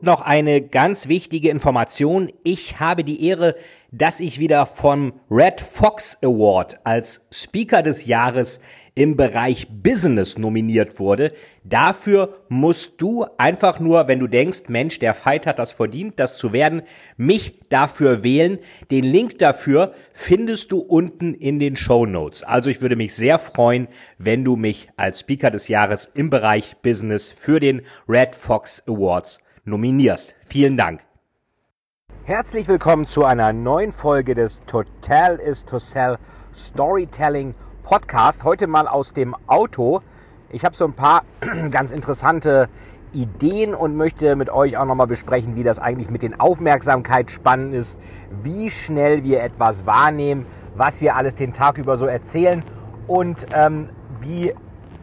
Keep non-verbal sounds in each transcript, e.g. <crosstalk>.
Noch eine ganz wichtige Information. Ich habe die Ehre, dass ich wieder vom Red Fox Award als Speaker des Jahres im Bereich Business nominiert wurde. Dafür musst du einfach nur, wenn du denkst, Mensch, der Fight hat das verdient, das zu werden, mich dafür wählen. Den Link dafür findest du unten in den Show Notes. Also ich würde mich sehr freuen, wenn du mich als Speaker des Jahres im Bereich Business für den Red Fox Awards nominierst. Vielen Dank. Herzlich willkommen zu einer neuen Folge des Total is to Sell Storytelling Podcast. Heute mal aus dem Auto. Ich habe so ein paar <clears throat> ganz interessante Ideen und möchte mit euch auch nochmal besprechen, wie das eigentlich mit den Aufmerksamkeitsspannen ist, wie schnell wir etwas wahrnehmen, was wir alles den Tag über so erzählen und ähm, wie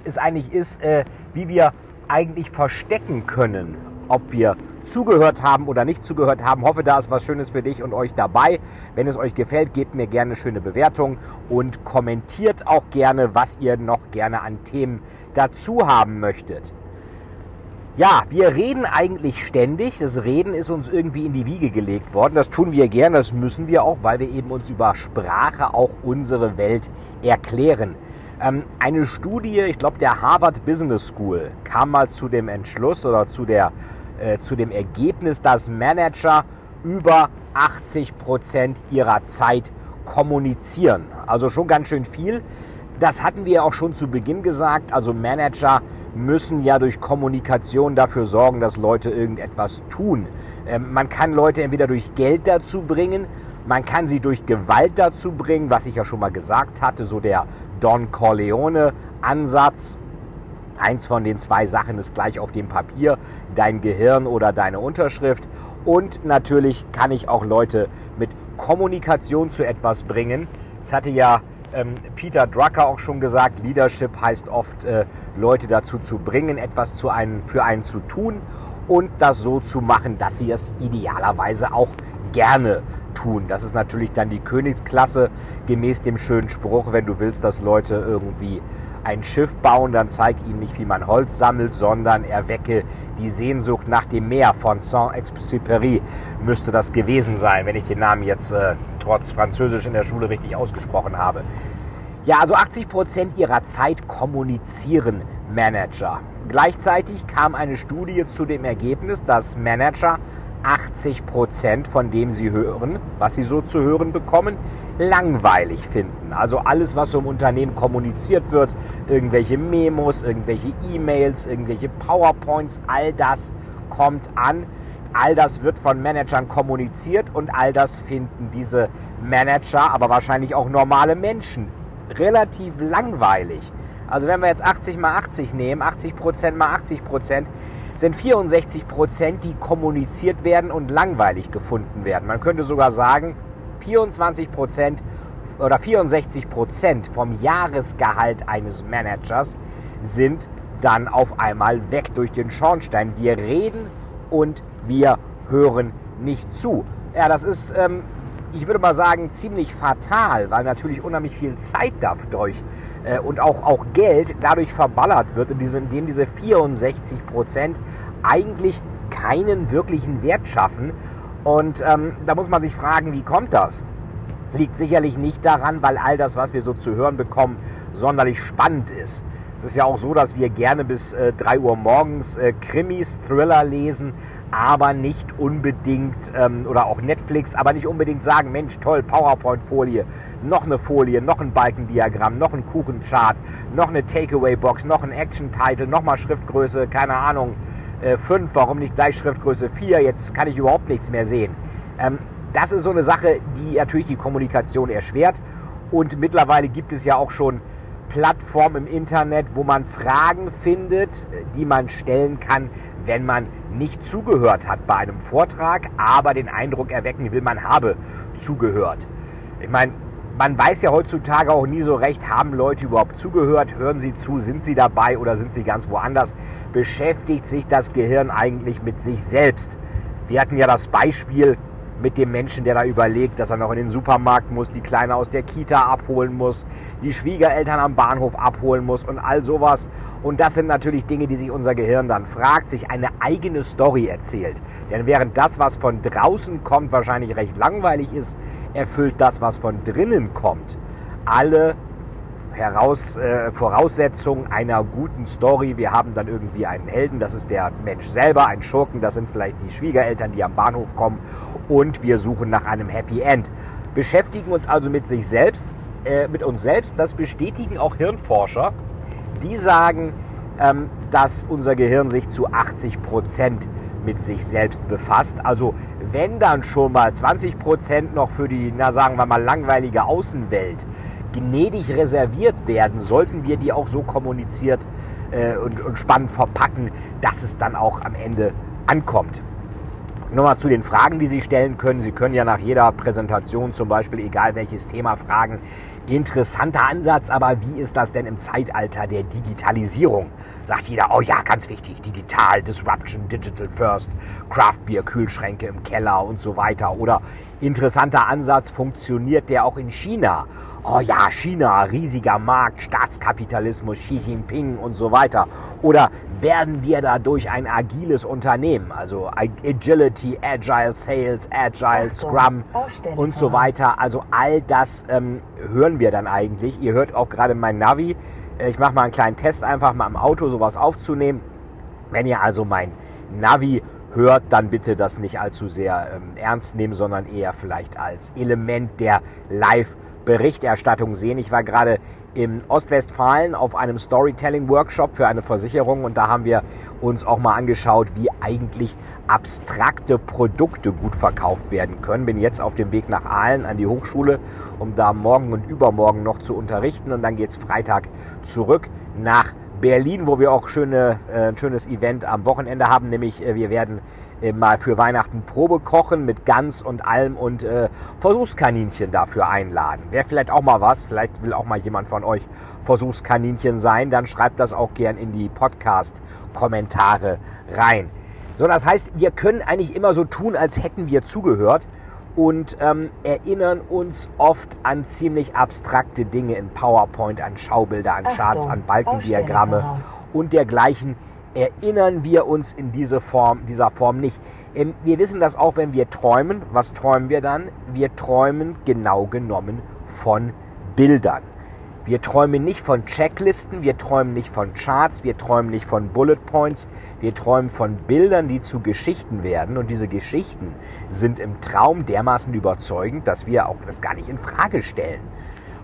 es eigentlich ist, äh, wie wir eigentlich verstecken können, ob wir zugehört haben oder nicht zugehört haben. Hoffe, da ist was Schönes für dich und euch dabei. Wenn es euch gefällt, gebt mir gerne schöne Bewertung und kommentiert auch gerne, was ihr noch gerne an Themen dazu haben möchtet. Ja, wir reden eigentlich ständig. Das Reden ist uns irgendwie in die Wiege gelegt worden. Das tun wir gern, das müssen wir auch, weil wir eben uns über Sprache auch unsere Welt erklären. Ähm, eine Studie, ich glaube der Harvard Business School, kam mal zu dem Entschluss oder zu, der, äh, zu dem Ergebnis, dass Manager über 80 Prozent ihrer Zeit kommunizieren. Also schon ganz schön viel. Das hatten wir auch schon zu Beginn gesagt. Also Manager müssen ja durch Kommunikation dafür sorgen, dass Leute irgendetwas tun. Ähm, man kann Leute entweder durch Geld dazu bringen, man kann sie durch Gewalt dazu bringen, was ich ja schon mal gesagt hatte, so der Don Corleone-Ansatz. Eins von den zwei Sachen ist gleich auf dem Papier, dein Gehirn oder deine Unterschrift. Und natürlich kann ich auch Leute mit Kommunikation zu etwas bringen. Es hatte ja ähm, Peter Drucker auch schon gesagt, Leadership heißt oft, äh, Leute dazu zu bringen, etwas zu einen, für einen zu tun und das so zu machen, dass sie es idealerweise auch gerne tun. Das ist natürlich dann die Königsklasse gemäß dem schönen Spruch, wenn du willst, dass Leute irgendwie ein Schiff bauen, dann zeig ihnen nicht, wie man Holz sammelt, sondern erwecke die Sehnsucht nach dem Meer von Saint-Exupéry müsste das gewesen sein, wenn ich den Namen jetzt äh, trotz Französisch in der Schule richtig ausgesprochen habe. Ja, also 80 Prozent ihrer Zeit kommunizieren Manager. Gleichzeitig kam eine Studie zu dem Ergebnis, dass Manager 80 Prozent von dem sie hören, was sie so zu hören bekommen, langweilig finden. Also alles, was so im Unternehmen kommuniziert wird, irgendwelche Memos, irgendwelche E-Mails, irgendwelche PowerPoints, all das kommt an. All das wird von Managern kommuniziert und all das finden diese Manager, aber wahrscheinlich auch normale Menschen, relativ langweilig. Also wenn wir jetzt 80 mal 80 nehmen, 80 Prozent mal 80 Prozent, sind 64 Prozent, die kommuniziert werden und langweilig gefunden werden. Man könnte sogar sagen, 24 Prozent oder 64 Prozent vom Jahresgehalt eines Managers sind dann auf einmal weg durch den Schornstein. Wir reden und wir hören nicht zu. Ja, das ist ähm, ich würde mal sagen, ziemlich fatal, weil natürlich unheimlich viel Zeit dadurch äh, und auch, auch Geld dadurch verballert wird, indem diese 64 Prozent eigentlich keinen wirklichen Wert schaffen. Und ähm, da muss man sich fragen, wie kommt das? Liegt sicherlich nicht daran, weil all das, was wir so zu hören bekommen, sonderlich spannend ist. Es ist ja auch so, dass wir gerne bis äh, 3 Uhr morgens äh, Krimis, Thriller lesen, aber nicht unbedingt, ähm, oder auch Netflix, aber nicht unbedingt sagen, Mensch, toll, PowerPoint-Folie, noch eine Folie, noch ein Balkendiagramm, noch ein Kuchenchart, noch eine Takeaway-Box, noch ein Action-Title, nochmal Schriftgröße, keine Ahnung, 5, äh, warum nicht gleich Schriftgröße 4, jetzt kann ich überhaupt nichts mehr sehen. Ähm, das ist so eine Sache, die natürlich die Kommunikation erschwert und mittlerweile gibt es ja auch schon Plattform im Internet, wo man Fragen findet, die man stellen kann, wenn man nicht zugehört hat bei einem Vortrag, aber den Eindruck erwecken will, man habe zugehört. Ich meine, man weiß ja heutzutage auch nie so recht, haben Leute überhaupt zugehört, hören sie zu, sind sie dabei oder sind sie ganz woanders? Beschäftigt sich das Gehirn eigentlich mit sich selbst? Wir hatten ja das Beispiel mit dem Menschen, der da überlegt, dass er noch in den Supermarkt muss, die Kleine aus der Kita abholen muss, die Schwiegereltern am Bahnhof abholen muss und all sowas. Und das sind natürlich Dinge, die sich unser Gehirn dann fragt, sich eine eigene Story erzählt. Denn während das, was von draußen kommt, wahrscheinlich recht langweilig ist, erfüllt das, was von drinnen kommt, alle Heraus, äh, Voraussetzungen einer guten Story. Wir haben dann irgendwie einen Helden, das ist der Mensch selber, ein Schurken, das sind vielleicht die Schwiegereltern, die am Bahnhof kommen und wir suchen nach einem Happy End. Beschäftigen uns also mit sich selbst, äh, mit uns selbst. Das bestätigen auch Hirnforscher, die sagen, ähm, dass unser Gehirn sich zu 80 Prozent mit sich selbst befasst. Also wenn dann schon mal 20 Prozent noch für die, na sagen wir mal, langweilige Außenwelt gnädig reserviert werden, sollten wir die auch so kommuniziert äh, und, und spannend verpacken, dass es dann auch am Ende ankommt. Nochmal zu den Fragen, die Sie stellen können. Sie können ja nach jeder Präsentation zum Beispiel, egal welches Thema, fragen. Interessanter Ansatz, aber wie ist das denn im Zeitalter der Digitalisierung? Sagt jeder, oh ja, ganz wichtig, digital, Disruption, Digital First, Craft Beer, Kühlschränke im Keller und so weiter. Oder interessanter Ansatz, funktioniert der auch in China? oh ja, China, riesiger Markt, Staatskapitalismus, Xi Jinping und so weiter? Oder werden wir dadurch ein agiles Unternehmen, also Agility, Agile Sales, Agile Scrum und so weiter? Also all das ähm, hören wir dann eigentlich. Ihr hört auch gerade mein Navi. Äh, ich mache mal einen kleinen Test, einfach mal im Auto sowas aufzunehmen. Wenn ihr also mein Navi hört, dann bitte das nicht allzu sehr ähm, ernst nehmen, sondern eher vielleicht als Element der Live- Berichterstattung sehen. Ich war gerade im Ostwestfalen auf einem Storytelling-Workshop für eine Versicherung und da haben wir uns auch mal angeschaut, wie eigentlich abstrakte Produkte gut verkauft werden können. Bin jetzt auf dem Weg nach Aalen an die Hochschule, um da morgen und übermorgen noch zu unterrichten und dann geht es Freitag zurück nach Berlin, wo wir auch schöne, äh, ein schönes Event am Wochenende haben, nämlich äh, wir werden äh, mal für Weihnachten Probe kochen mit Gans und Alm und äh, Versuchskaninchen dafür einladen. Wäre vielleicht auch mal was, vielleicht will auch mal jemand von euch Versuchskaninchen sein, dann schreibt das auch gern in die Podcast-Kommentare rein. So, das heißt, wir können eigentlich immer so tun, als hätten wir zugehört und ähm, erinnern uns oft an ziemlich abstrakte Dinge in PowerPoint, an Schaubilder, an Charts, an Balkendiagramme und dergleichen. Erinnern wir uns in diese Form, dieser Form nicht. Ähm, wir wissen das auch, wenn wir träumen. Was träumen wir dann? Wir träumen genau genommen von Bildern. Wir träumen nicht von Checklisten, wir träumen nicht von Charts, wir träumen nicht von Bullet Points, wir träumen von Bildern, die zu Geschichten werden. Und diese Geschichten sind im Traum dermaßen überzeugend, dass wir auch das gar nicht in Frage stellen.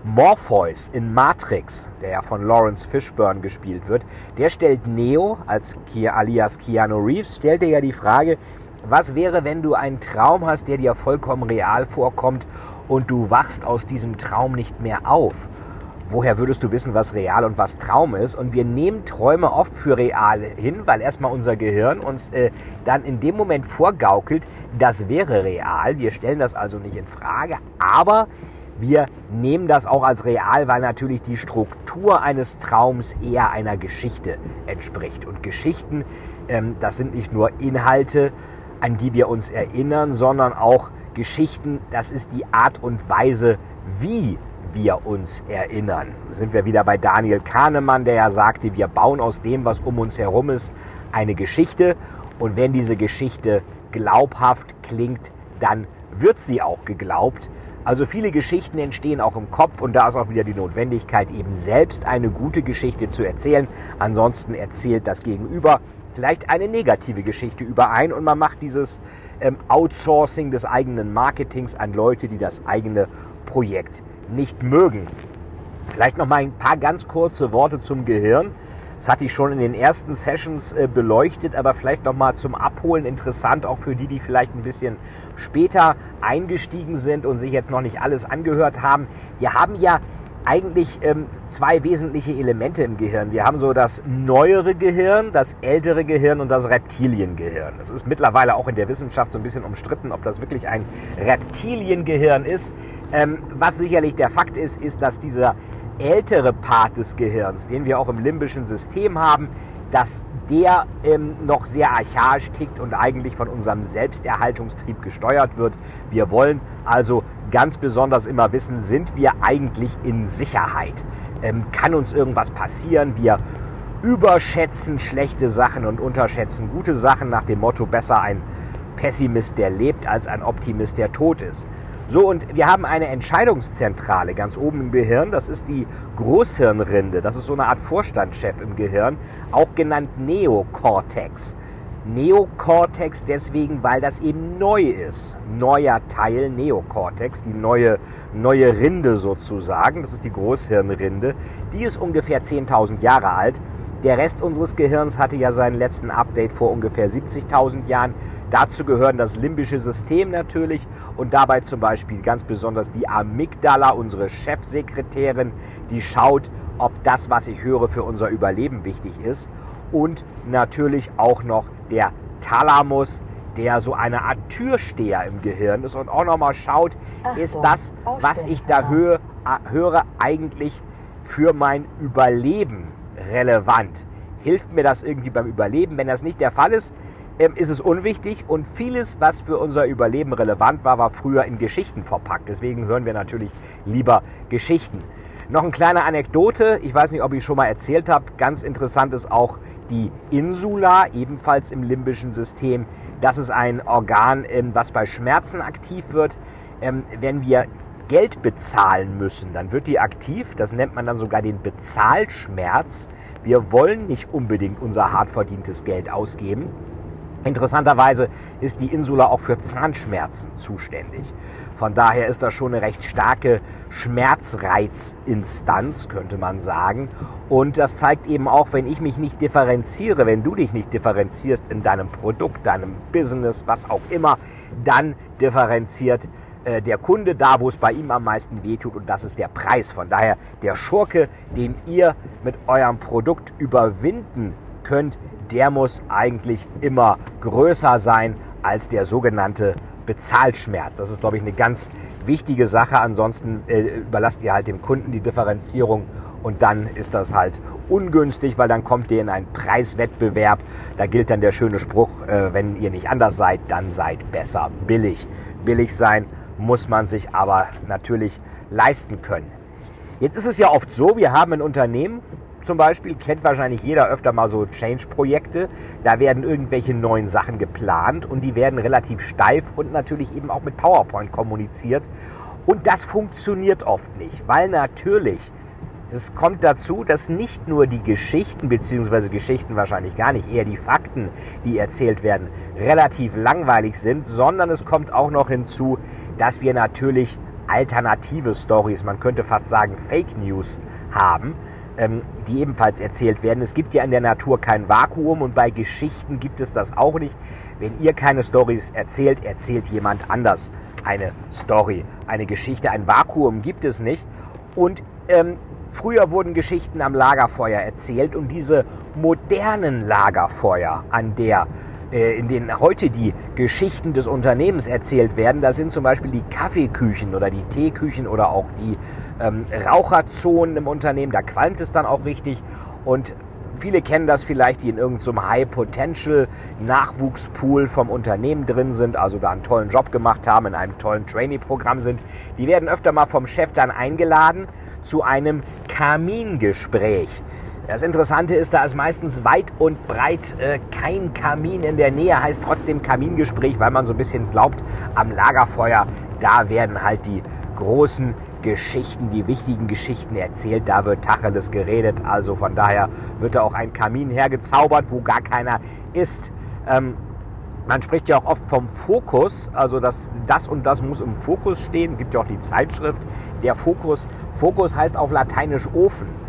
Morpheus in Matrix, der ja von Lawrence Fishburne gespielt wird, der stellt Neo als alias Keanu Reeves, stellt dir ja die Frage, was wäre, wenn du einen Traum hast, der dir vollkommen real vorkommt und du wachst aus diesem Traum nicht mehr auf? Woher würdest du wissen, was real und was Traum ist? Und wir nehmen Träume oft für real hin, weil erstmal unser Gehirn uns äh, dann in dem Moment vorgaukelt, das wäre real. Wir stellen das also nicht in Frage, aber wir nehmen das auch als real, weil natürlich die Struktur eines Traums eher einer Geschichte entspricht. Und Geschichten, ähm, das sind nicht nur Inhalte, an die wir uns erinnern, sondern auch Geschichten, das ist die Art und Weise, wie wir uns erinnern. Sind wir wieder bei Daniel Kahnemann, der ja sagte, wir bauen aus dem, was um uns herum ist, eine Geschichte. Und wenn diese Geschichte glaubhaft klingt, dann wird sie auch geglaubt. Also viele Geschichten entstehen auch im Kopf und da ist auch wieder die Notwendigkeit, eben selbst eine gute Geschichte zu erzählen. Ansonsten erzählt das Gegenüber vielleicht eine negative Geschichte überein und man macht dieses ähm, Outsourcing des eigenen Marketings an Leute, die das eigene Projekt nicht mögen. Vielleicht noch mal ein paar ganz kurze Worte zum Gehirn. Das hatte ich schon in den ersten Sessions äh, beleuchtet, aber vielleicht noch mal zum Abholen interessant, auch für die, die vielleicht ein bisschen später eingestiegen sind und sich jetzt noch nicht alles angehört haben. Wir haben ja eigentlich ähm, zwei wesentliche Elemente im Gehirn. Wir haben so das neuere Gehirn, das ältere Gehirn und das Reptiliengehirn. Es ist mittlerweile auch in der Wissenschaft so ein bisschen umstritten, ob das wirklich ein Reptiliengehirn ist. Ähm, was sicherlich der Fakt ist, ist, dass dieser ältere Part des Gehirns, den wir auch im limbischen System haben, dass der ähm, noch sehr archaisch tickt und eigentlich von unserem Selbsterhaltungstrieb gesteuert wird. Wir wollen also ganz besonders immer wissen, sind wir eigentlich in Sicherheit? Ähm, kann uns irgendwas passieren? Wir überschätzen schlechte Sachen und unterschätzen gute Sachen nach dem Motto, besser ein Pessimist, der lebt, als ein Optimist, der tot ist. So, und wir haben eine Entscheidungszentrale ganz oben im Gehirn. Das ist die Großhirnrinde. Das ist so eine Art Vorstandschef im Gehirn, auch genannt Neokortex. Neokortex deswegen, weil das eben neu ist. Neuer Teil Neokortex, die neue, neue Rinde sozusagen. Das ist die Großhirnrinde. Die ist ungefähr 10.000 Jahre alt. Der Rest unseres Gehirns hatte ja seinen letzten Update vor ungefähr 70.000 Jahren. Dazu gehören das limbische System natürlich und dabei zum Beispiel ganz besonders die Amygdala, unsere Chefsekretärin, die schaut, ob das, was ich höre, für unser Überleben wichtig ist. Und natürlich auch noch der Thalamus, der so eine Art Türsteher im Gehirn ist und auch nochmal schaut, Ach ist das, was ich da höre, höre, eigentlich für mein Überleben relevant? Hilft mir das irgendwie beim Überleben? Wenn das nicht der Fall ist, ähm, ist es unwichtig und vieles, was für unser Überleben relevant war, war früher in Geschichten verpackt. Deswegen hören wir natürlich lieber Geschichten. Noch eine kleine Anekdote, ich weiß nicht, ob ich schon mal erzählt habe, ganz interessant ist auch die Insula, ebenfalls im limbischen System. Das ist ein Organ, ähm, was bei Schmerzen aktiv wird. Ähm, wenn wir Geld bezahlen müssen, dann wird die aktiv. Das nennt man dann sogar den Bezahlschmerz. Wir wollen nicht unbedingt unser hart verdientes Geld ausgeben. Interessanterweise ist die Insula auch für Zahnschmerzen zuständig. Von daher ist das schon eine recht starke Schmerzreizinstanz, könnte man sagen. Und das zeigt eben auch, wenn ich mich nicht differenziere, wenn du dich nicht differenzierst in deinem Produkt, deinem Business, was auch immer, dann differenziert der Kunde da, wo es bei ihm am meisten wehtut und das ist der Preis. Von daher der Schurke, den ihr mit eurem Produkt überwinden könnt, der muss eigentlich immer größer sein als der sogenannte Bezahlschmerz. Das ist, glaube ich, eine ganz wichtige Sache. Ansonsten äh, überlasst ihr halt dem Kunden die Differenzierung und dann ist das halt ungünstig, weil dann kommt ihr in einen Preiswettbewerb. Da gilt dann der schöne Spruch, äh, wenn ihr nicht anders seid, dann seid besser billig. Billig sein muss man sich aber natürlich leisten können. Jetzt ist es ja oft so, wir haben ein Unternehmen, zum Beispiel kennt wahrscheinlich jeder öfter mal so Change-Projekte. Da werden irgendwelche neuen Sachen geplant und die werden relativ steif und natürlich eben auch mit PowerPoint kommuniziert. Und das funktioniert oft nicht, weil natürlich es kommt dazu, dass nicht nur die Geschichten, beziehungsweise Geschichten wahrscheinlich gar nicht, eher die Fakten, die erzählt werden, relativ langweilig sind, sondern es kommt auch noch hinzu, dass wir natürlich alternative Stories, man könnte fast sagen Fake News haben, ähm, die ebenfalls erzählt werden. Es gibt ja in der Natur kein Vakuum und bei Geschichten gibt es das auch nicht. Wenn ihr keine Stories erzählt, erzählt jemand anders eine Story, eine Geschichte. Ein Vakuum gibt es nicht. Und ähm, früher wurden Geschichten am Lagerfeuer erzählt und diese modernen Lagerfeuer, an der in denen heute die Geschichten des Unternehmens erzählt werden. Da sind zum Beispiel die Kaffeeküchen oder die Teeküchen oder auch die ähm, Raucherzonen im Unternehmen. Da qualmt es dann auch richtig. Und viele kennen das vielleicht, die in irgendeinem so High-Potential-Nachwuchspool vom Unternehmen drin sind, also da einen tollen Job gemacht haben, in einem tollen Trainee-Programm sind. Die werden öfter mal vom Chef dann eingeladen zu einem Kamingespräch. Das Interessante ist, da ist meistens weit und breit äh, kein Kamin in der Nähe, heißt trotzdem Kamingespräch, weil man so ein bisschen glaubt, am Lagerfeuer, da werden halt die großen Geschichten, die wichtigen Geschichten erzählt, da wird Tacheles geredet, also von daher wird da auch ein Kamin hergezaubert, wo gar keiner ist. Ähm, man spricht ja auch oft vom Fokus, also dass das und das muss im Fokus stehen. Gibt ja auch die Zeitschrift, der Fokus. Fokus heißt auf Lateinisch Ofen.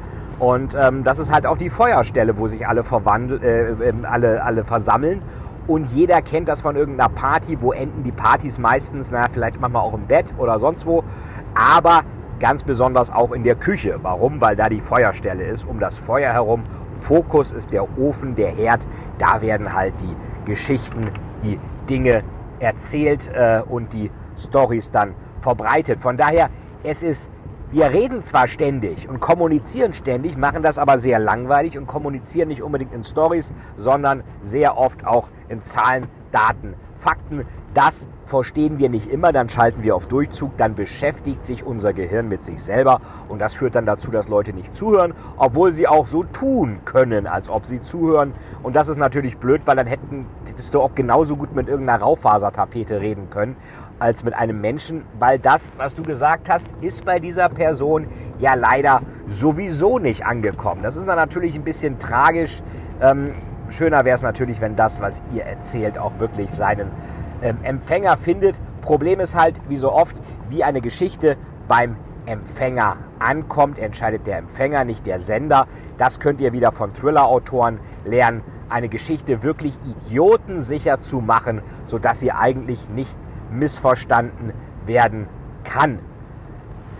Und ähm, das ist halt auch die Feuerstelle, wo sich alle, verwandeln, äh, ähm, alle, alle versammeln. Und jeder kennt das von irgendeiner Party. Wo enden die Partys meistens? Na, vielleicht manchmal auch im Bett oder sonst wo. Aber ganz besonders auch in der Küche. Warum? Weil da die Feuerstelle ist, um das Feuer herum. Fokus ist der Ofen, der Herd. Da werden halt die Geschichten, die Dinge erzählt äh, und die Stories dann verbreitet. Von daher, es ist, wir reden zwar ständig und kommunizieren ständig, machen das aber sehr langweilig und kommunizieren nicht unbedingt in Stories, sondern sehr oft auch in Zahlen, Daten, Fakten. Das verstehen wir nicht immer, dann schalten wir auf Durchzug, dann beschäftigt sich unser Gehirn mit sich selber und das führt dann dazu, dass Leute nicht zuhören, obwohl sie auch so tun können, als ob sie zuhören. Und das ist natürlich blöd, weil dann hättest du auch genauso gut mit irgendeiner Raufasertapete reden können als mit einem Menschen, weil das, was du gesagt hast, ist bei dieser Person ja leider sowieso nicht angekommen. Das ist dann natürlich ein bisschen tragisch. Ähm, schöner wäre es natürlich, wenn das, was ihr erzählt, auch wirklich seinen ähm, Empfänger findet. Problem ist halt, wie so oft, wie eine Geschichte beim Empfänger ankommt, entscheidet der Empfänger, nicht der Sender. Das könnt ihr wieder von Thriller-Autoren lernen, eine Geschichte wirklich idiotensicher zu machen, sodass sie eigentlich nicht missverstanden werden kann.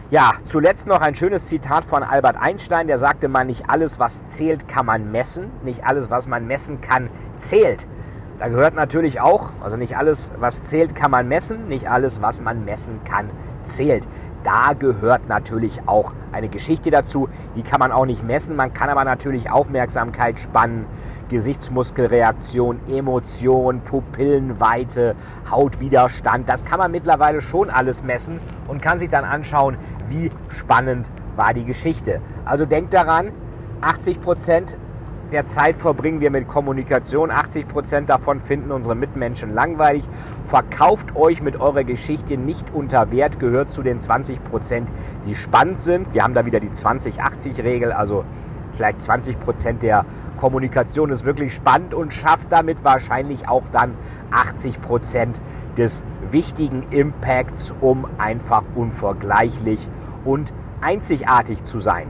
Ja, zuletzt noch ein schönes Zitat von Albert Einstein, der sagte mal, nicht alles, was zählt, kann man messen, nicht alles, was man messen kann, zählt. Da gehört natürlich auch, also nicht alles, was zählt, kann man messen, nicht alles, was man messen kann, zählt. Da gehört natürlich auch eine Geschichte dazu, die kann man auch nicht messen, man kann aber natürlich Aufmerksamkeit spannen, Gesichtsmuskelreaktion, Emotion, Pupillenweite, Hautwiderstand, das kann man mittlerweile schon alles messen und kann sich dann anschauen, wie spannend war die Geschichte. Also denkt daran, 80 Prozent der Zeit verbringen wir mit Kommunikation. 80 Prozent davon finden unsere Mitmenschen langweilig. Verkauft euch mit eurer Geschichte nicht unter Wert, gehört zu den 20 Prozent, die spannend sind. Wir haben da wieder die 20-80-Regel, also vielleicht 20 Prozent der Kommunikation ist wirklich spannend und schafft damit wahrscheinlich auch dann 80 Prozent des wichtigen Impacts, um einfach unvergleichlich und einzigartig zu sein.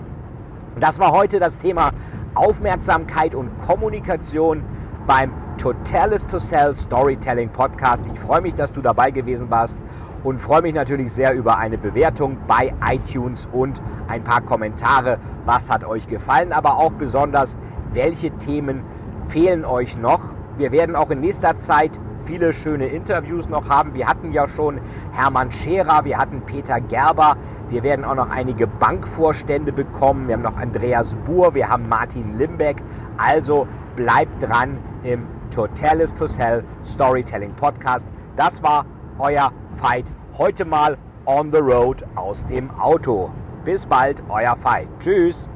Das war heute das Thema Aufmerksamkeit und Kommunikation beim Totalis to Sell Storytelling Podcast. Ich freue mich, dass du dabei gewesen warst und freue mich natürlich sehr über eine Bewertung bei iTunes und ein paar Kommentare. Was hat euch gefallen, aber auch besonders, welche Themen fehlen euch noch? Wir werden auch in nächster Zeit viele schöne Interviews noch haben. Wir hatten ja schon Hermann Scherer, wir hatten Peter Gerber, wir werden auch noch einige Bankvorstände bekommen. Wir haben noch Andreas Buhr, wir haben Martin Limbeck. Also bleibt dran im Totalis to Sell Storytelling Podcast. Das war euer Fight. Heute mal on the road aus dem Auto. Bis bald, euer Fight. Tschüss.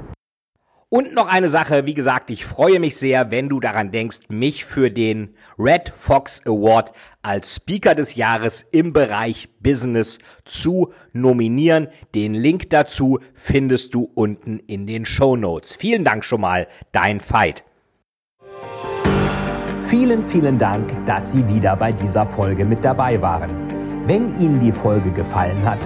Und noch eine Sache, wie gesagt, ich freue mich sehr, wenn du daran denkst, mich für den Red Fox Award als Speaker des Jahres im Bereich Business zu nominieren. Den Link dazu findest du unten in den Show Notes. Vielen Dank schon mal, dein Fight. Vielen, vielen Dank, dass Sie wieder bei dieser Folge mit dabei waren. Wenn Ihnen die Folge gefallen hat,